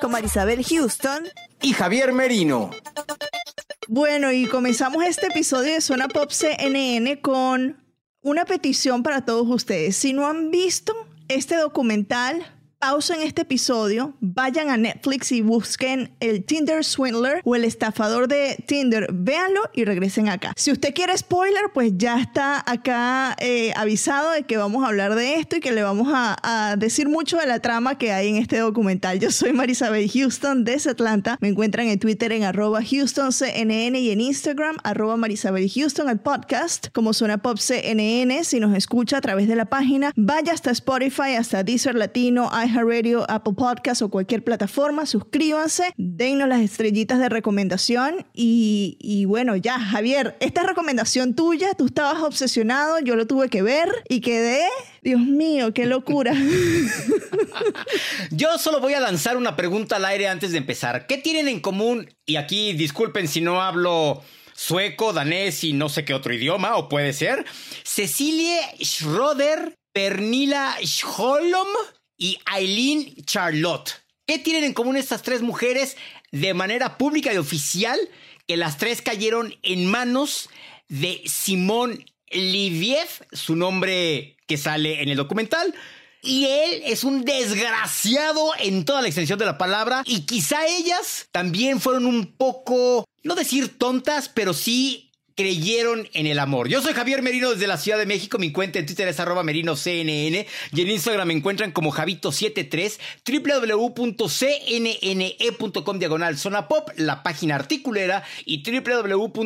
con Marisabel Houston. y Javier Merino. Bueno, y comenzamos este episodio de Zona Pop CNN con una petición para todos ustedes. Si no han visto este documental, pausen este episodio, vayan a Netflix y busquen el Tinder Swindler o el estafador de Tinder. Véanlo y regresen acá. Si usted quiere spoiler, pues ya está acá eh, avisado de que vamos a hablar de esto y que le vamos a, a decir mucho de la trama que hay en este documental. Yo soy Marisabel Houston desde Atlanta. Me encuentran en Twitter en arroba HoustonCNN y en Instagram arroba Marisabel Houston, el podcast como Zona Pop CNN. Si nos escucha a través de la página, vaya hasta Spotify, hasta Deezer Latino, iHeartRadio, Apple Podcast o cualquier plataforma. Suscríbanse, dennos las estrellitas de recomendación y, y bueno, ya, Javier, esta es recomendación tuya. Tú estabas obsesionado, yo lo tuve que ver y quedé, Dios mío, qué locura. Yo solo voy a lanzar una pregunta al aire antes de empezar. ¿Qué tienen en común? Y aquí disculpen si no hablo sueco, danés y no sé qué otro idioma, o puede ser. Cecilie Schroeder, Pernila Scholom y Eileen Charlotte. ¿Qué tienen en común estas tres mujeres de manera pública y oficial? Que las tres cayeron en manos de Simón Liviev, su nombre que sale en el documental. Y él es un desgraciado en toda la extensión de la palabra. Y quizá ellas también fueron un poco, no decir tontas, pero sí creyeron en el amor. Yo soy Javier Merino desde la Ciudad de México. Mi cuenta en Twitter es arroba merinoCNN y en Instagram me encuentran como Javito73, www.cnne.com diagonal zona pop, la página articulera y www.cnn.com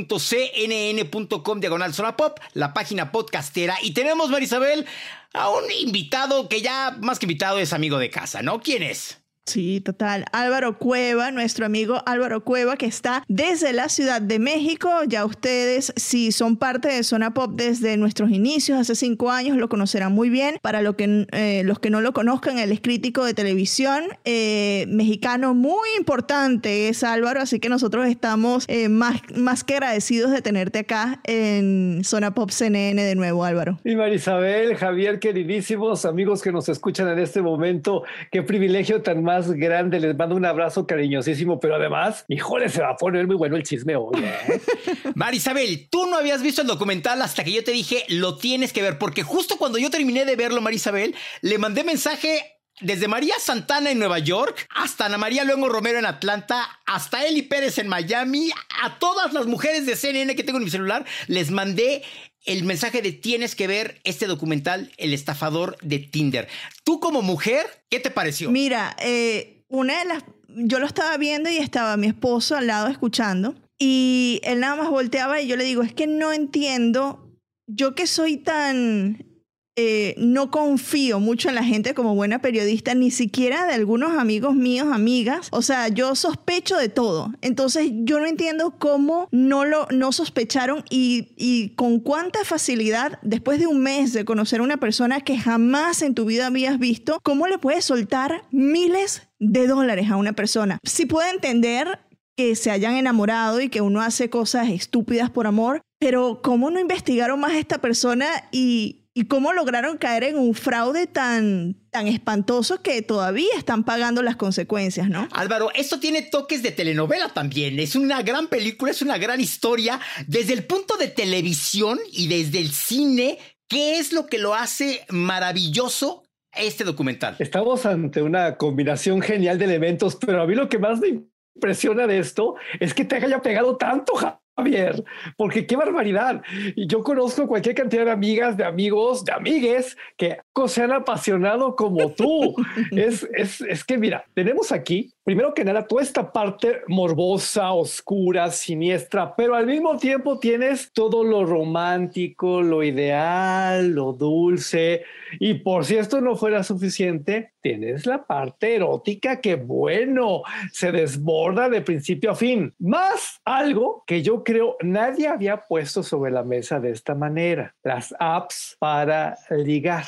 diagonal zona pop, la página podcastera. Y tenemos, Marisabel, a un invitado que ya más que invitado es amigo de casa, ¿no? ¿Quién es? Sí, total. Álvaro Cueva, nuestro amigo Álvaro Cueva, que está desde la Ciudad de México. Ya ustedes, si son parte de Zona Pop desde nuestros inicios, hace cinco años, lo conocerán muy bien. Para lo que, eh, los que no lo conozcan, él es crítico de televisión eh, mexicano muy importante, es Álvaro. Así que nosotros estamos eh, más, más que agradecidos de tenerte acá en Zona Pop CNN de nuevo, Álvaro. Y Marisabel, Javier, queridísimos amigos que nos escuchan en este momento, qué privilegio tan grande. Les mando un abrazo cariñosísimo, pero además, híjole, se va a poner muy bueno el chisme hoy. ¿eh? Marisabel, tú no habías visto el documental hasta que yo te dije, lo tienes que ver, porque justo cuando yo terminé de verlo, Marisabel, le mandé mensaje desde María Santana en Nueva York hasta Ana María Luengo Romero en Atlanta, hasta Eli Pérez en Miami, a todas las mujeres de CNN que tengo en mi celular, les mandé el mensaje de tienes que ver este documental, El estafador de Tinder. Tú como mujer, ¿qué te pareció? Mira, eh, una de las. Yo lo estaba viendo y estaba mi esposo al lado escuchando. Y él nada más volteaba y yo le digo: Es que no entiendo. Yo que soy tan. Eh, no confío mucho en la gente como buena periodista, ni siquiera de algunos amigos míos, amigas. O sea, yo sospecho de todo. Entonces, yo no entiendo cómo no lo no sospecharon y, y con cuánta facilidad, después de un mes de conocer a una persona que jamás en tu vida habías visto, cómo le puedes soltar miles de dólares a una persona. Si puedo entender que se hayan enamorado y que uno hace cosas estúpidas por amor, pero ¿cómo no investigaron más a esta persona y, y cómo lograron caer en un fraude tan, tan espantoso que todavía están pagando las consecuencias, ¿no? Álvaro, esto tiene toques de telenovela también. Es una gran película, es una gran historia. Desde el punto de televisión y desde el cine, ¿qué es lo que lo hace maravilloso? este documental? Estamos ante una combinación genial de elementos, pero a mí lo que más me impresiona de esto es que te haya pegado tanto, Javier, porque qué barbaridad. Y yo conozco cualquier cantidad de amigas, de amigos, de amigues que se han apasionado como tú. es, es, es que mira, tenemos aquí, primero que nada, toda esta parte morbosa, oscura, siniestra, pero al mismo tiempo tienes todo lo romántico, lo ideal, lo dulce. Y por si esto no fuera suficiente, tienes la parte erótica que, bueno, se desborda de principio a fin. Más algo que yo creo nadie había puesto sobre la mesa de esta manera, las apps para ligar.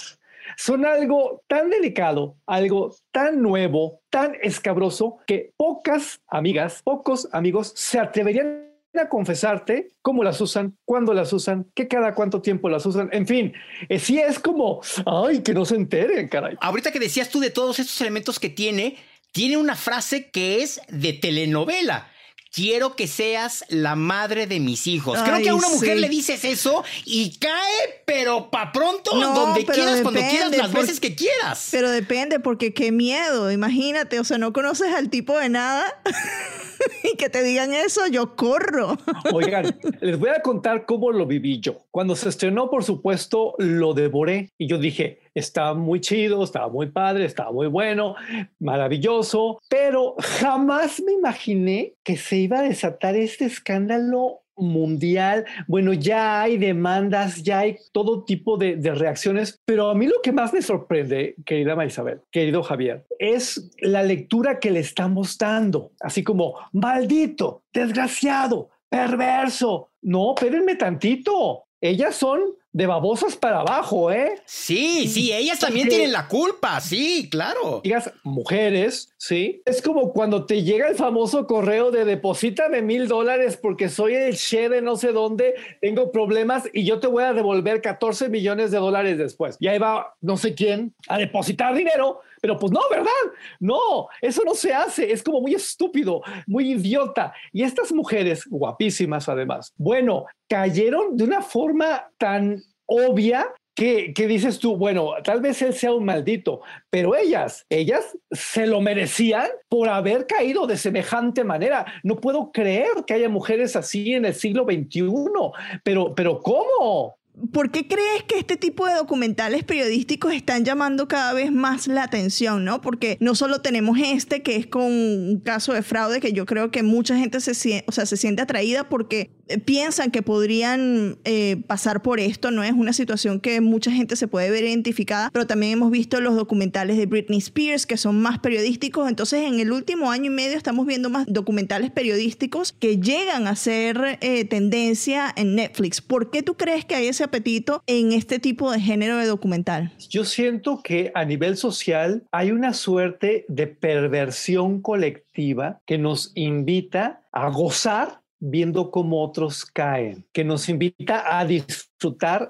Son algo tan delicado, algo tan nuevo, tan escabroso, que pocas amigas, pocos amigos se atreverían a confesarte cómo las usan, cuándo las usan, qué cada cuánto tiempo las usan, en fin, eh, sí es como, ay, que no se enteren, caray. Ahorita que decías tú de todos estos elementos que tiene, tiene una frase que es de telenovela quiero que seas la madre de mis hijos. Creo que a una mujer le dices eso y cae, pero pa' pronto, donde quieras, cuando quieras, las veces que quieras. Pero depende, porque qué miedo, imagínate, o sea, no conoces al tipo de nada. y que te digan eso, yo corro. Oigan, les voy a contar cómo lo viví yo. Cuando se estrenó, por supuesto, lo devoré y yo dije, estaba muy chido, estaba muy padre, estaba muy bueno, maravilloso, pero jamás me imaginé que se iba a desatar este escándalo mundial. Bueno, ya hay demandas, ya hay todo tipo de, reacciones, pero a mí lo que más me sorprende, querida Marisabel, querido Javier, es la lectura que le estamos dando, así como maldito, desgraciado, perverso. No, espérenme tantito. Ellas son de babosas para abajo, ¿eh? Sí, sí, ellas también tienen la culpa, sí, claro. Digas mujeres, sí. Es como cuando te llega el famoso correo de deposítame mil dólares porque soy el che de no sé dónde, tengo problemas y yo te voy a devolver 14 millones de dólares después. Y ahí va no sé quién a depositar dinero, pero pues no, ¿verdad? No, eso no se hace. Es como muy estúpido, muy idiota. Y estas mujeres, guapísimas además, bueno, cayeron de una forma tan obvia que, dices tú, bueno, tal vez él sea un maldito, pero ellas, ellas se lo merecían por haber caído de semejante manera. No puedo creer que haya mujeres así en el siglo XXI, pero, pero ¿cómo? ¿Por qué crees que este tipo de documentales periodísticos están llamando cada vez más la atención, no? Porque no solo tenemos este, que es con un caso de fraude, que yo creo que mucha gente se, o sea, se siente atraída porque piensan que podrían eh, pasar por esto, ¿no? Es una situación que mucha gente se puede ver identificada, pero también hemos visto los documentales de Britney Spears, que son más periodísticos. Entonces, en el último año y medio estamos viendo más documentales periodísticos que llegan a ser eh, tendencia en Netflix. ¿Por qué tú crees que hay ese apetito en este tipo de género de documental? Yo siento que a nivel social hay una suerte de perversión colectiva que nos invita a gozar viendo cómo otros caen, que nos invita a disfrutar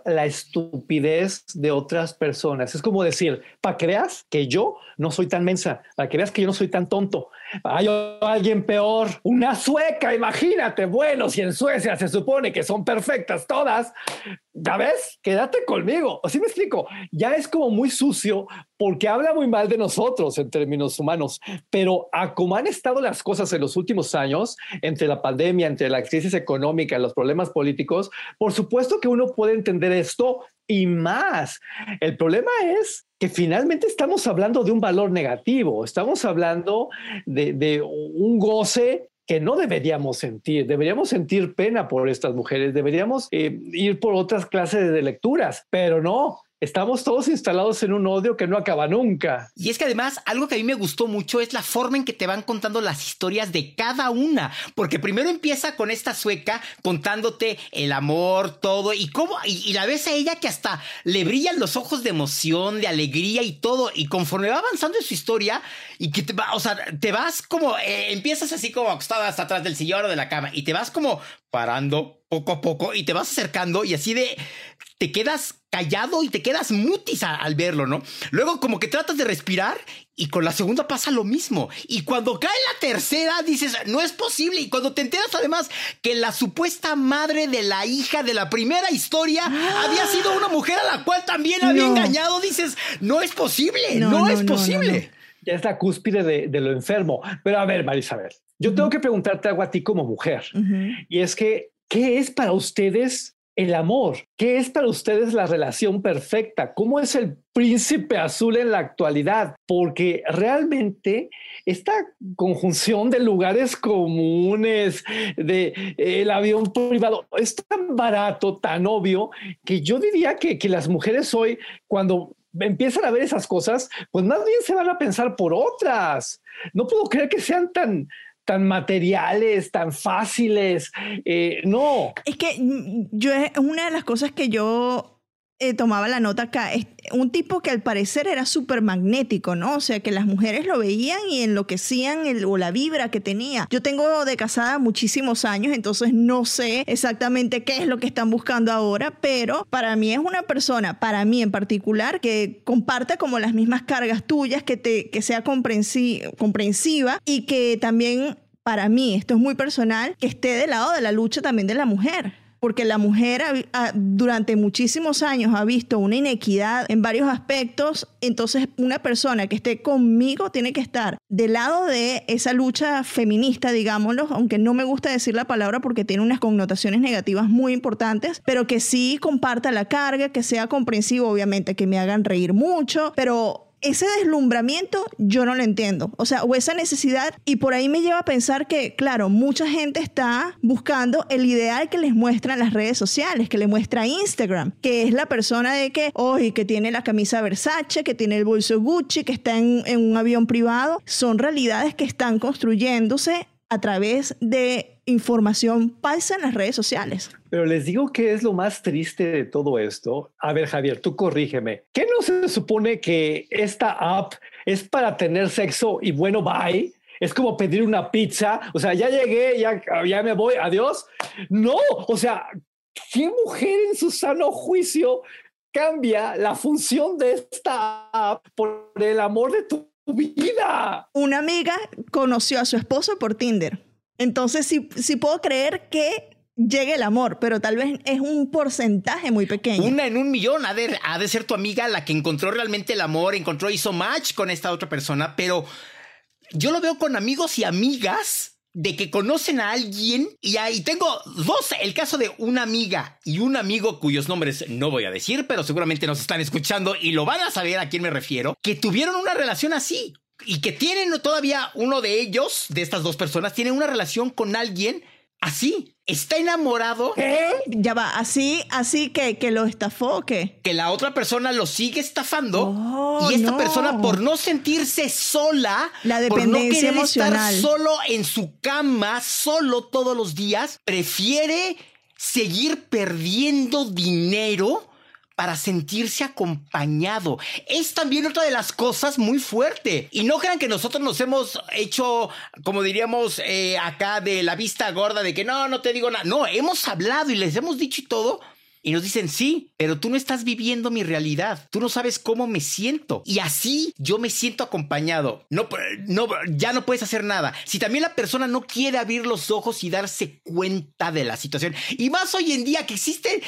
la estupidez de otras personas. Es como decir, para que veas que yo no soy tan mensa, para que veas que yo no soy tan tonto, hay alguien peor, una sueca, imagínate. Bueno, si en Suecia se supone que son perfectas todas, ya ves, quédate conmigo. Así me explico. Ya es como muy sucio porque habla muy mal de nosotros en términos humanos, pero a como han estado las cosas en los últimos años, entre la pandemia, entre la crisis económica, los problemas políticos, por supuesto que uno puede entender esto y más. El problema es que finalmente estamos hablando de un valor negativo, estamos hablando de, un goce que no deberíamos sentir. Deberíamos sentir pena por estas mujeres, deberíamos eh, ir por otras clases de lecturas, pero no. Estamos todos instalados en un odio que no acaba nunca. Y es que además, algo que a mí me gustó mucho es la forma en que te van contando las historias de cada una. Porque primero empieza con esta sueca contándote el amor, todo, y cómo, y, la ves a ella que hasta le brillan los ojos de emoción, de alegría y todo. Y conforme va avanzando en su historia, y que te va, o sea, te vas como, eh, empiezas así como acostada hasta atrás del sillón o de la cama, y te vas como parando poco a poco y te vas acercando y así de te quedas callado y te quedas mutis al verlo, ¿no? Luego como que tratas de respirar y con la segunda pasa lo mismo. Y cuando cae la tercera dices, no es posible. Y cuando te enteras además que la supuesta madre de la hija de la primera historia había sido una mujer a la cual también había engañado, dices, no es posible, no, es posible. Ya es la cúspide de, lo enfermo. Pero a ver, Marisabel, yo tengo que preguntarte algo a ti como mujer. Y es que, ¿qué es para ustedes el amor. ¿Qué es para ustedes la relación perfecta? ¿Cómo es el príncipe azul en la actualidad? Porque realmente esta conjunción de lugares comunes, de el avión privado, es tan barato, tan obvio, que yo diría que, que las mujeres hoy, cuando empiezan a ver esas cosas, pues más bien se van a pensar por otras. No puedo creer que sean tan, tan materiales, tan fáciles. Eh, no. Es que yo es una de las cosas que yo eh, tomaba la nota acá. Un tipo que al parecer era súper magnético, ¿no? O sea, que las mujeres lo veían y enloquecían el, o la vibra que tenía. Yo tengo de casada muchísimos años, entonces no sé exactamente qué es lo que están buscando ahora, pero para mí es una persona, para mí en particular, que comparte como las mismas cargas tuyas, que, te, que sea comprensiva y que también, para mí, esto es muy personal, que esté del lado de la lucha también de la mujer porque la mujer durante muchísimos años ha visto una inequidad en varios aspectos, entonces una persona que esté conmigo tiene que estar del lado de esa lucha feminista, digámoslo, aunque no me gusta decir la palabra porque tiene unas connotaciones negativas muy importantes, pero que sí comparta la carga, que sea comprensivo, obviamente, que me hagan reír mucho, pero ese deslumbramiento yo no lo entiendo. O sea, o esa necesidad, y por ahí me lleva a pensar que, claro, mucha gente está buscando el ideal que les muestran las redes sociales, que le muestra Instagram, que es la persona de que, hoy que tiene la camisa Versace, que tiene el bolso Gucci, que está en, en un avión privado. Son realidades que están construyéndose a través de información falsa en las redes sociales. Pero les digo que es lo más triste de todo esto. A ver, Javier, tú corrígeme. ¿Qué no se supone que esta app es para tener sexo y bueno, bye? Es como pedir una pizza. O sea, ya llegué, ya, ya me voy, adiós. No, o sea, ¿qué mujer en su sano juicio cambia la función de esta app por el amor de tu vida. Una amiga conoció a su esposo por Tinder. Entonces, sí, sí puedo creer que llegue el amor, pero tal vez es un porcentaje muy pequeño. Una en un millón ha de, ha de ser tu amiga la que encontró realmente el amor, encontró, hizo match con esta otra persona, pero yo lo veo con amigos y amigas de que conocen a alguien y ahí tengo dos, el caso de una amiga y un amigo cuyos nombres no voy a decir, pero seguramente nos están escuchando y lo van a saber a quién me refiero, que tuvieron una relación así y que tienen todavía uno de ellos, de estas dos personas, tiene una relación con alguien así. Está enamorado. ¿Qué? Ya va, así, así que, que lo estafó, ¿qué? Que la otra persona lo sigue estafando oh, y esta persona por no sentirse sola, la dependencia por no querer estar solo en su cama, solo todos los días, prefiere seguir perdiendo dinero para sentirse acompañado. Es también otra de las cosas muy fuerte. Y no crean que nosotros nos hemos hecho, como diríamos eh, acá, de la vista gorda, de que no, no te digo nada. No, hemos hablado y les hemos dicho y todo. Y nos dicen, sí, pero tú no estás viviendo mi realidad. Tú no sabes cómo me siento. Y así yo me siento acompañado. No, no, ya no puedes hacer nada. Si también la persona no quiere abrir los ojos y darse cuenta de la situación. Y más hoy en día que existe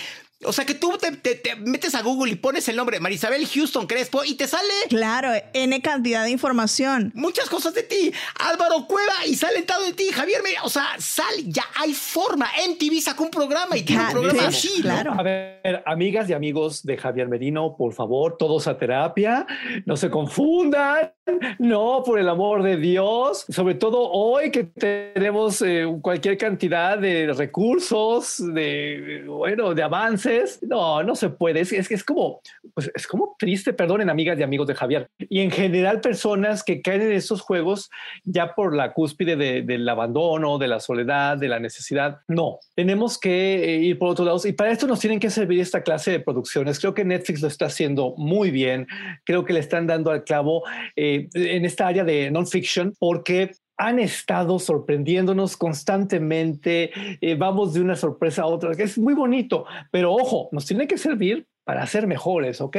o sea que tú te, metes a Google y pones el nombre Marisabel Houston Crespo y te sale. Claro, N cantidad de información. Muchas cosas de ti. Álvaro Cueva y sale todo de ti. Javier, o sea, sal, ya hay forma. MTV sacó un programa y tiene un programa así. Claro. A ver, amigas y amigos de Javier Merino, por favor, todos a terapia. No se confundan. No, por el amor de Dios. Sobre todo hoy que tenemos eh, cualquier cantidad de recursos, de, bueno, de avances no, no se puede. Es, es, es como, pues es como triste, perdonen amigas y amigos de Javier. Y en general personas que caen en esos juegos ya por la cúspide del abandono, de la soledad, de la necesidad. No, tenemos que eh, ir por otros lados y para esto nos tienen que servir esta clase de producciones. Creo que Netflix lo está haciendo muy bien. Creo que le están dando al clavo eh, en esta área de non-fiction porque han estado sorprendiéndonos constantemente, eh, vamos de una sorpresa a otra, que es muy bonito, pero ojo, nos tiene que servir para ser mejores, ¿ok?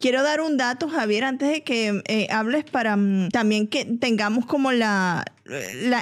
Quiero dar un dato, Javier, antes de que eh, hables para mm, también que tengamos como la,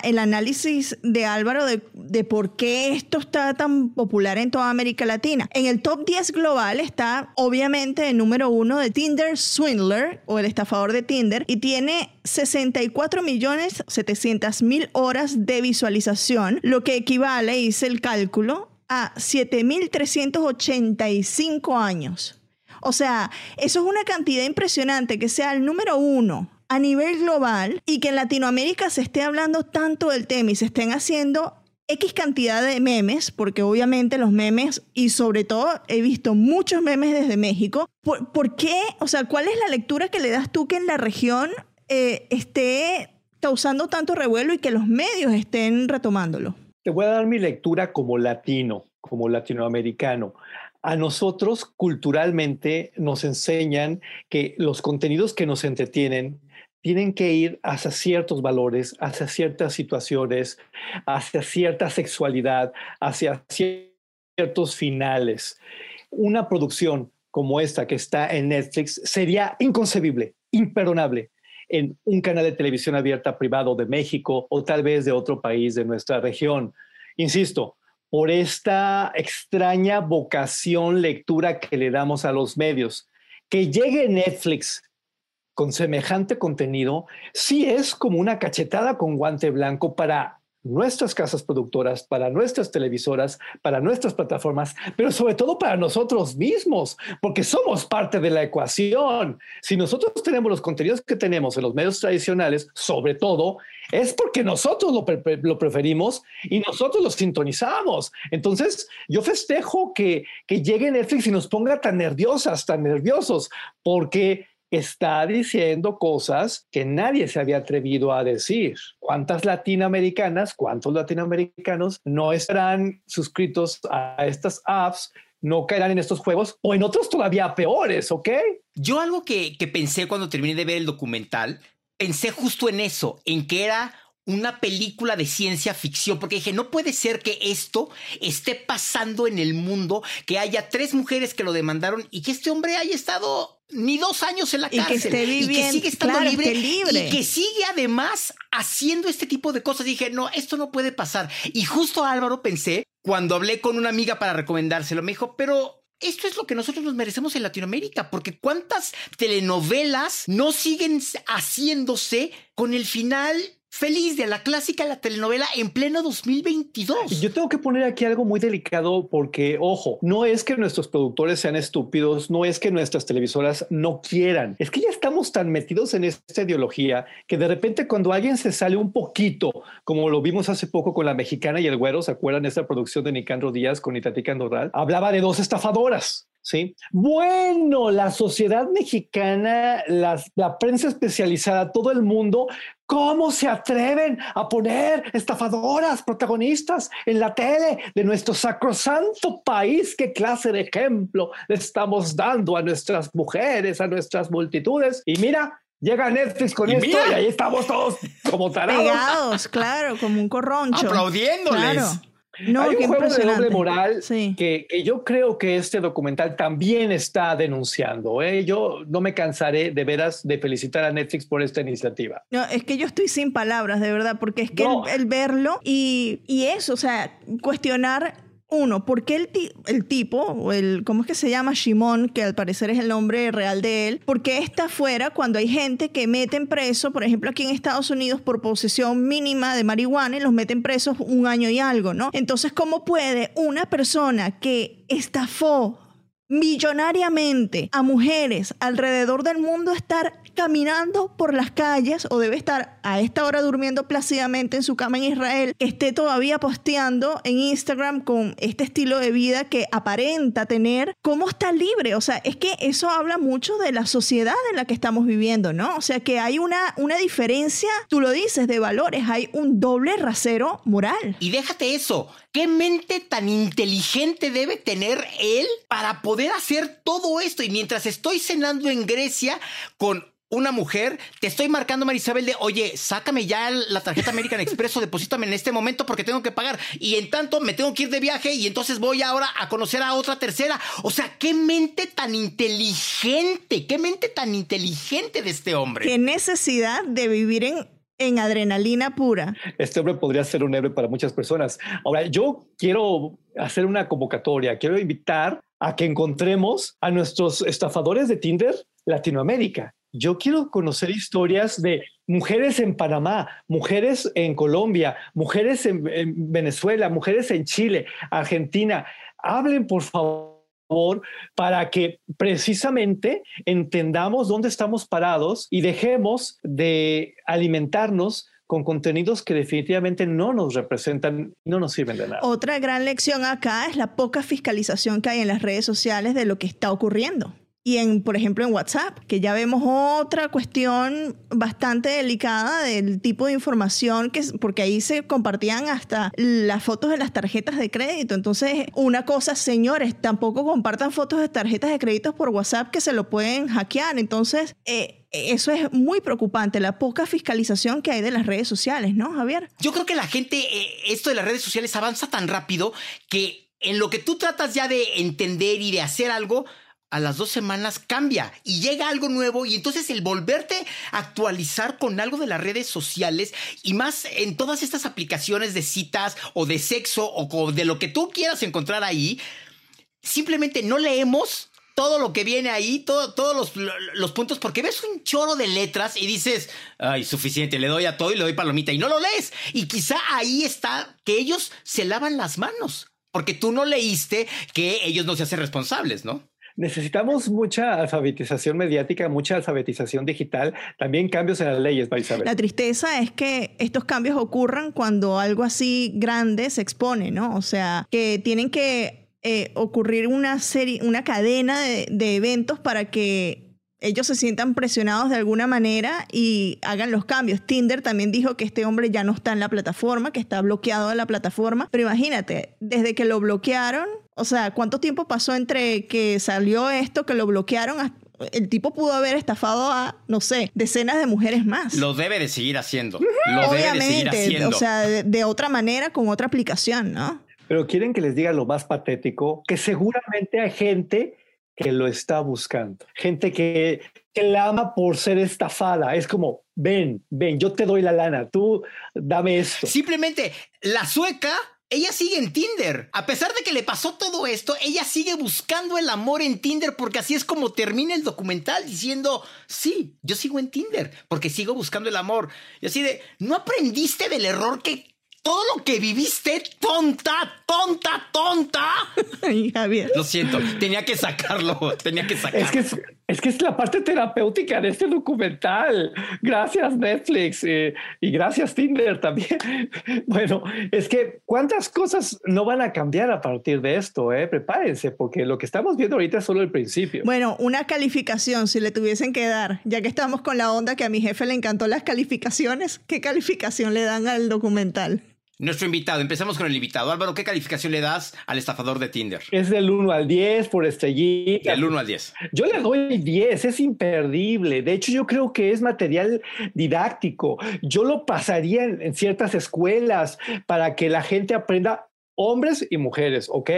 el análisis de Álvaro de, de, por qué esto está tan popular en toda América Latina. En el top 10 global está obviamente el número uno de Tinder Swindler o el estafador de Tinder y tiene 64 millones 700 mil horas de visualización, lo que equivale, hice el cálculo, a 7.385 años. O sea, eso es una cantidad impresionante que sea el número uno a nivel global y que en Latinoamérica se esté hablando tanto del tema y se estén haciendo X cantidad de memes, porque obviamente los memes, y sobre todo he visto muchos memes desde México. ¿Por, qué? O sea, ¿cuál es la lectura que le das tú que en la región eh, esté causando tanto revuelo y que los medios estén retomándolo? Te voy a dar mi lectura como latino, como latinoamericano. A nosotros culturalmente nos enseñan que los contenidos que nos entretienen tienen que ir hacia ciertos valores, hacia ciertas situaciones, hacia cierta sexualidad, hacia ciertos finales. Una producción como esta que está en Netflix sería inconcebible, imperdonable en un canal de televisión abierta privado de México o tal vez de otro país de nuestra región. Insisto, por esta extraña vocación lectura que le damos a los medios. Que llegue Netflix con semejante contenido, sí es como una cachetada con guante blanco para nuestras casas productoras, para nuestras televisoras, para nuestras plataformas, pero sobre todo para nosotros mismos, porque somos parte de la ecuación. Si nosotros tenemos los contenidos que tenemos en los medios tradicionales, sobre todo, es porque nosotros lo, lo preferimos y nosotros lo sintonizamos. Entonces, yo festejo que, que llegue Netflix y nos ponga tan nerviosas, tan nerviosos, porque está diciendo cosas que nadie se había atrevido a decir. ¿Cuántas latinoamericanas, cuántos latinoamericanos no estarán suscritos a estas apps? no caerán en estos juegos o en otros todavía peores, ¿ok? Yo algo que, que pensé cuando terminé de ver el documental, pensé justo en eso, en que era una película de ciencia ficción, porque dije, no puede ser que esto esté pasando en el mundo, que haya tres mujeres que lo demandaron y que este hombre haya estado ni dos años en la cárcel. Y que esté viviendo, y que sigue estando libre, Y que sigue además haciendo este tipo de cosas. dije, no, esto no puede pasar. Y justo Álvaro pensé, cuando hablé con una amiga para recomendárselo, me dijo, pero esto es lo que nosotros nos merecemos en Latinoamérica, porque cuántas telenovelas no siguen haciéndose con el final feliz de la clásica la telenovela en pleno 2022. Yo tengo que poner aquí algo muy delicado porque, ojo, no es que nuestros productores sean estúpidos, no es que nuestras televisoras no quieran, es que ya estamos tan metidos en esta ideología que de repente cuando alguien se sale un poquito, como lo vimos hace poco con la mexicana y el güero, ¿se acuerdan esta producción de Nicandro Díaz con Itati Candoral? Hablaba de dos estafadoras. ¿Sí? Bueno, la sociedad mexicana, la prensa especializada, todo el mundo, ¿cómo se atreven a poner estafadoras protagonistas en la tele de nuestro sacrosanto país? ¿Qué clase de ejemplo le estamos dando a nuestras mujeres, a nuestras multitudes? Y mira, Llega Netflix con esto y ahí estamos todos como tarados. Pegados, claro, como un corroncho. Aplaudiéndoles. No, Hay un juego de doble moral que, yo creo que este documental también está denunciando. ¿eh? Yo no me cansaré de veras de felicitar a Netflix por esta iniciativa. No, es que yo estoy sin palabras, de verdad, porque es que el, verlo y, y eso, o sea, cuestionar uno, ¿por qué el, tipo, o el, ¿cómo es que se llama? Shimon, que al parecer es el nombre real de él, ¿por qué está afuera cuando hay gente que meten preso, por ejemplo, aquí en Estados Unidos, por posesión mínima de marihuana y los meten presos un año y algo, ¿no? Entonces, ¿cómo puede una persona que estafó millonariamente a mujeres alrededor del mundo estar caminando por las calles o debe estar a esta hora durmiendo plácidamente en su cama en Israel, esté todavía posteando en Instagram con este estilo de vida que aparenta tener, ¿cómo está libre? O sea, es que eso habla mucho de la sociedad en la que estamos viviendo, ¿no? O sea, que hay una, una diferencia, tú lo dices, de valores, hay un doble rasero moral. Y déjate eso, ¿qué mente tan inteligente debe tener él para poder hacer todo esto? Y mientras estoy cenando en Grecia con una mujer, te estoy marcando, Marisabel, de, oye, sácame ya la tarjeta American Express o deposítame en este momento porque tengo que pagar. Y en tanto me tengo que ir de viaje y entonces voy ahora a conocer a otra tercera. O sea, qué mente tan inteligente, qué mente tan inteligente de este hombre. Qué necesidad de vivir en en adrenalina pura. Este hombre podría ser un héroe para muchas personas. Ahora, yo quiero hacer una convocatoria, quiero invitar a que encontremos a nuestros estafadores de Tinder Latinoamérica. Yo quiero conocer historias de mujeres en Panamá, mujeres en Colombia, mujeres en, Venezuela, mujeres en Chile, Argentina. Hablen, por favor para que precisamente entendamos dónde estamos parados y dejemos de alimentarnos con contenidos que definitivamente no nos representan, no nos sirven de nada. Otra gran lección acá es la poca fiscalización que hay en las redes sociales de lo que está ocurriendo y en, por ejemplo, en WhatsApp, que ya vemos otra cuestión bastante delicada del tipo de información que, porque ahí se compartían hasta las fotos de las tarjetas de crédito. Entonces, una cosa, señores, tampoco compartan fotos de tarjetas de crédito por WhatsApp que se lo pueden hackear. Entonces, eh, eso es muy preocupante, la poca fiscalización que hay de las redes sociales, ¿no, Javier? Yo creo que la gente, eh, esto de las redes sociales avanza tan rápido que en lo que tú tratas ya de entender y de hacer algo, a las dos semanas cambia y llega algo nuevo y entonces el volverte a actualizar con algo de las redes sociales y más en todas estas aplicaciones de citas o de sexo o de lo que tú quieras encontrar ahí, simplemente no leemos todo lo que viene ahí, todos los, los, puntos, porque ves un choro de letras y dices, ay, suficiente, le doy a todo y le doy palomita y no lo lees. Y quizá ahí está que ellos se lavan las manos, porque tú no leíste que ellos no se hacen responsables, ¿no? Necesitamos mucha alfabetización mediática, mucha alfabetización digital, también cambios en las leyes, Isabel. La tristeza es que estos cambios ocurran cuando algo así grande se expone, ¿no? O sea, que tienen que eh, ocurrir una serie, una cadena de, de eventos para que ellos se sientan presionados de alguna manera y hagan los cambios. Tinder también dijo que este hombre ya no está en la plataforma, que está bloqueado de la plataforma. Pero imagínate, desde que lo bloquearon, o sea, ¿cuánto tiempo pasó entre que salió esto, que lo bloquearon? El tipo pudo haber estafado a, no sé, decenas de mujeres más. Lo debe de seguir haciendo. Lo debe de seguir haciendo. O sea, de otra manera, con otra aplicación, ¿no? Pero quieren que les diga lo más patético, que seguramente hay gente que lo está buscando. Gente que, que la ama por ser estafada. Es como, ven, ven, yo te doy la lana, tú dame esto. Simplemente, la sueca ella sigue en Tinder. A pesar de que le pasó todo esto, ella sigue buscando el amor en Tinder porque así es como termina el documental diciendo, sí, yo sigo en Tinder porque sigo buscando el amor. Y así de, ¿no aprendiste del error que todo lo que viviste, tonta, tonta, tonta. Ay, Javier. Lo siento, tenía que sacarlo, tenía que sacarlo. Es que es, que es la parte terapéutica de este documental. Gracias Netflix eh, y gracias Tinder también. Bueno, es que cuántas cosas no van a cambiar a partir de esto, eh? Prepárense, porque lo que estamos viendo ahorita es solo el principio. Bueno, una calificación, si le tuviesen que dar, ya que estamos con la onda que a mi jefe le encantó las calificaciones, ¿qué calificación le dan al documental? Nuestro invitado, empezamos con el invitado. Álvaro, ¿qué calificación le das al estafador de Tinder? Es del 1 al 10 por estrellita. Del 1 al 10. Yo le doy 10, es imperdible. De hecho, yo creo que es material didáctico. Yo lo pasaría en, en ciertas escuelas para que la gente aprenda hombres y mujeres, ¿ok?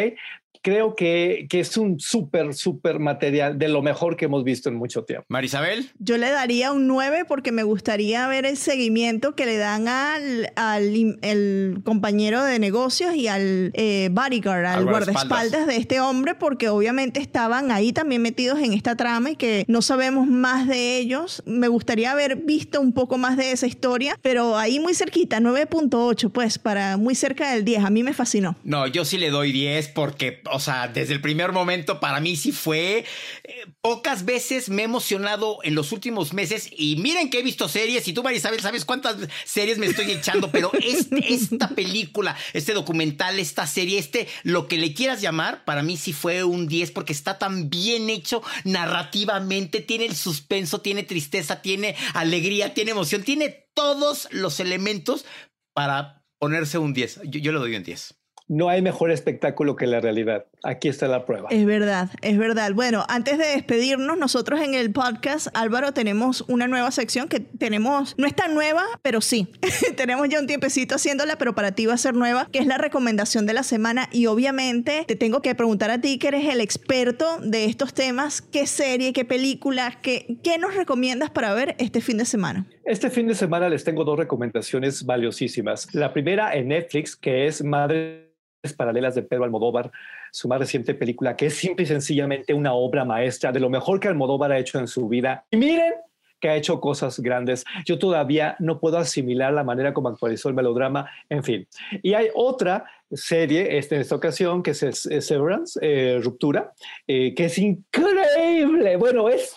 Creo que, que es un súper, súper material de lo mejor que hemos visto en mucho tiempo. Marisabel. Yo le daría un 9 porque me gustaría ver el seguimiento que le dan al, al el compañero de negocios y al eh, bodyguard, al, guardaespaldas de este hombre, porque obviamente estaban ahí también metidos en esta trama y que no sabemos más de ellos. Me gustaría haber visto un poco más de esa historia, pero ahí muy cerquita, 9.8, pues para muy cerca del 10. A mí me fascinó. No, yo sí le doy 10 porque o sea, desde el primer momento para mí sí fue. Eh, pocas veces me he emocionado en los últimos meses y miren que he visto series y tú, Marisabel, sabes cuántas series me estoy echando, pero este, esta película, este documental, esta serie, este, lo que le quieras llamar, para mí sí fue un 10 porque está tan bien hecho narrativamente, tiene el suspenso, tiene tristeza, tiene alegría, tiene emoción, tiene todos los elementos para ponerse un 10. Yo, yo le doy un 10. No hay mejor espectáculo que la realidad. Aquí está la prueba. Es verdad, es verdad. Bueno, antes de despedirnos, nosotros en el podcast, Álvaro, tenemos una nueva sección que tenemos, no es tan nueva, pero sí, tenemos ya un tiempecito haciéndola, pero para ti va a ser nueva, que es la recomendación de la semana. Y obviamente te tengo que preguntar a ti, que eres el experto de estos temas, ¿qué serie, qué película, qué, qué nos recomiendas para ver este fin de semana? Este fin de semana les tengo dos recomendaciones valiosísimas. La primera en Netflix, que es Madre paralelas de Pedro Almodóvar, su más reciente película, que es simple y sencillamente una obra maestra de lo mejor que Almodóvar ha hecho en su vida. Y miren que ha hecho cosas grandes. Yo todavía no puedo asimilar la manera como actualizó el melodrama, en fin. Y hay otra serie este, en esta ocasión que es, Severance, eh, Ruptura, eh, que es increíble. Bueno, es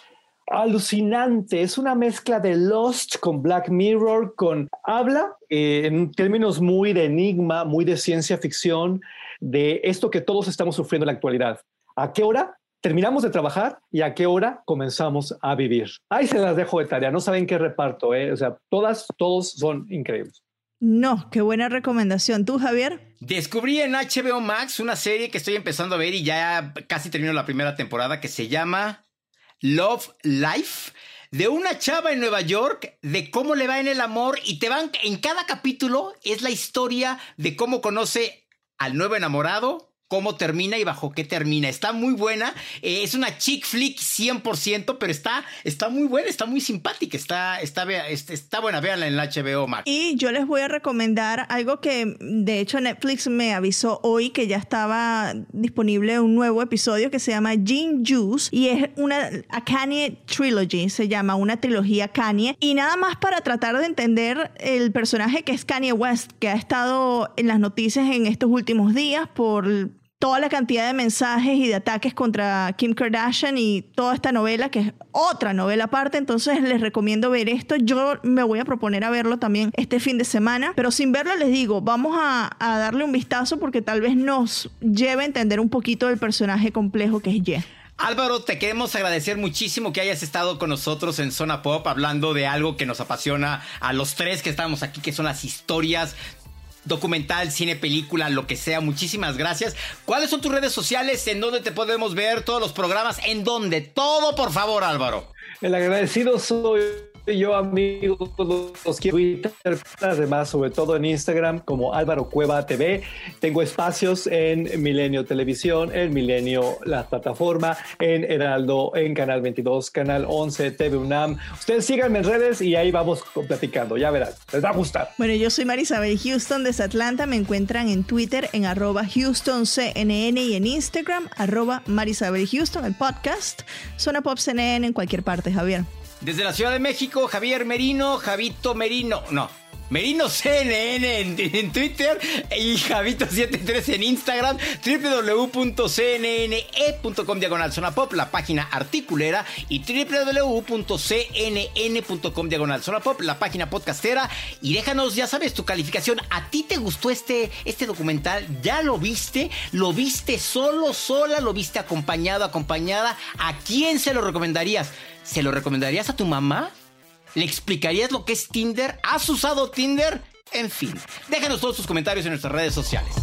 alucinante. Es una mezcla de Lost con Black Mirror, con habla eh, en términos muy de enigma, muy de ciencia ficción, de esto que todos estamos sufriendo en la actualidad. ¿A qué hora? Terminamos de trabajar y a qué hora comenzamos a vivir. Ahí se las dejo de tarea. No saben qué reparto, ¿eh? O sea, todas, todos son increíbles. No, qué buena recomendación. ¿Tú, Javier? Descubrí en HBO Max una serie que estoy empezando a ver y ya casi termino la primera temporada que se llama Love Life de una chava en Nueva York, de cómo le va en el amor y te van, en cada capítulo es la historia de cómo conoce al nuevo enamorado, cómo termina y bajo qué termina. Está muy buena. Eh, es una chick flick 100%, pero está, está muy buena, está muy simpática. Está, está, está buena. Véanla en la HBO Max. Y yo les voy a recomendar algo que, de hecho, Netflix me avisó hoy que ya estaba disponible un nuevo episodio que se llama Gene Juice y es una a Kanye Trilogy, se llama una trilogía Kanye. Y nada más para tratar de entender el personaje que es Kanye West, que ha estado en las noticias en estos últimos días por toda la cantidad de mensajes y de ataques contra Kim Kardashian y toda esta novela, que es otra novela aparte, entonces les recomiendo ver esto. Yo me voy a proponer a verlo también este fin de semana, pero sin verlo les digo, vamos a, darle un vistazo porque tal vez nos lleve a entender un poquito del personaje complejo que es Ye. Álvaro, te queremos agradecer muchísimo que hayas estado con nosotros en Zona Pop hablando de algo que nos apasiona a los tres que estamos aquí, que son las historias documental, cine, película, lo que sea. Muchísimas gracias. ¿Cuáles son tus redes sociales? ¿En dónde te podemos ver todos los programas? ¿En dónde? Todo, por favor, Álvaro. El agradecido soy yo, amigos, los quiero además, sobre todo en Instagram, como Álvaro Cueva TV. Tengo espacios en Milenio Televisión, en Milenio La Plataforma, en Heraldo, en Canal 22, Canal 11, TV UNAM. Ustedes síganme en redes y ahí vamos platicando, ya verán, les va a gustar. Bueno, yo soy Marisabel Houston desde Atlanta. Me encuentran en Twitter en arroba HoustonCNN y en Instagram arroba Marisabel Houston, el podcast. Zona Pop CNN en cualquier parte, Javier. Desde la Ciudad de México, Javier Merino, Javito Merino, no, Merino CNN en, Twitter y Javito73 en Instagram, www.cnne.com diagonal zona pop, la página articulera y www.cnn.com diagonal zona pop, la página podcastera y déjanos, ya sabes, tu calificación. ¿A ti te gustó este, este documental? ¿Ya lo viste? ¿Lo viste solo, sola? ¿Lo viste acompañado, acompañada? ¿A quién se lo recomendarías? ¿Se lo recomendarías a tu mamá? ¿Le explicarías lo que es Tinder? ¿Has usado Tinder? En fin, déjanos todos tus comentarios en nuestras redes sociales.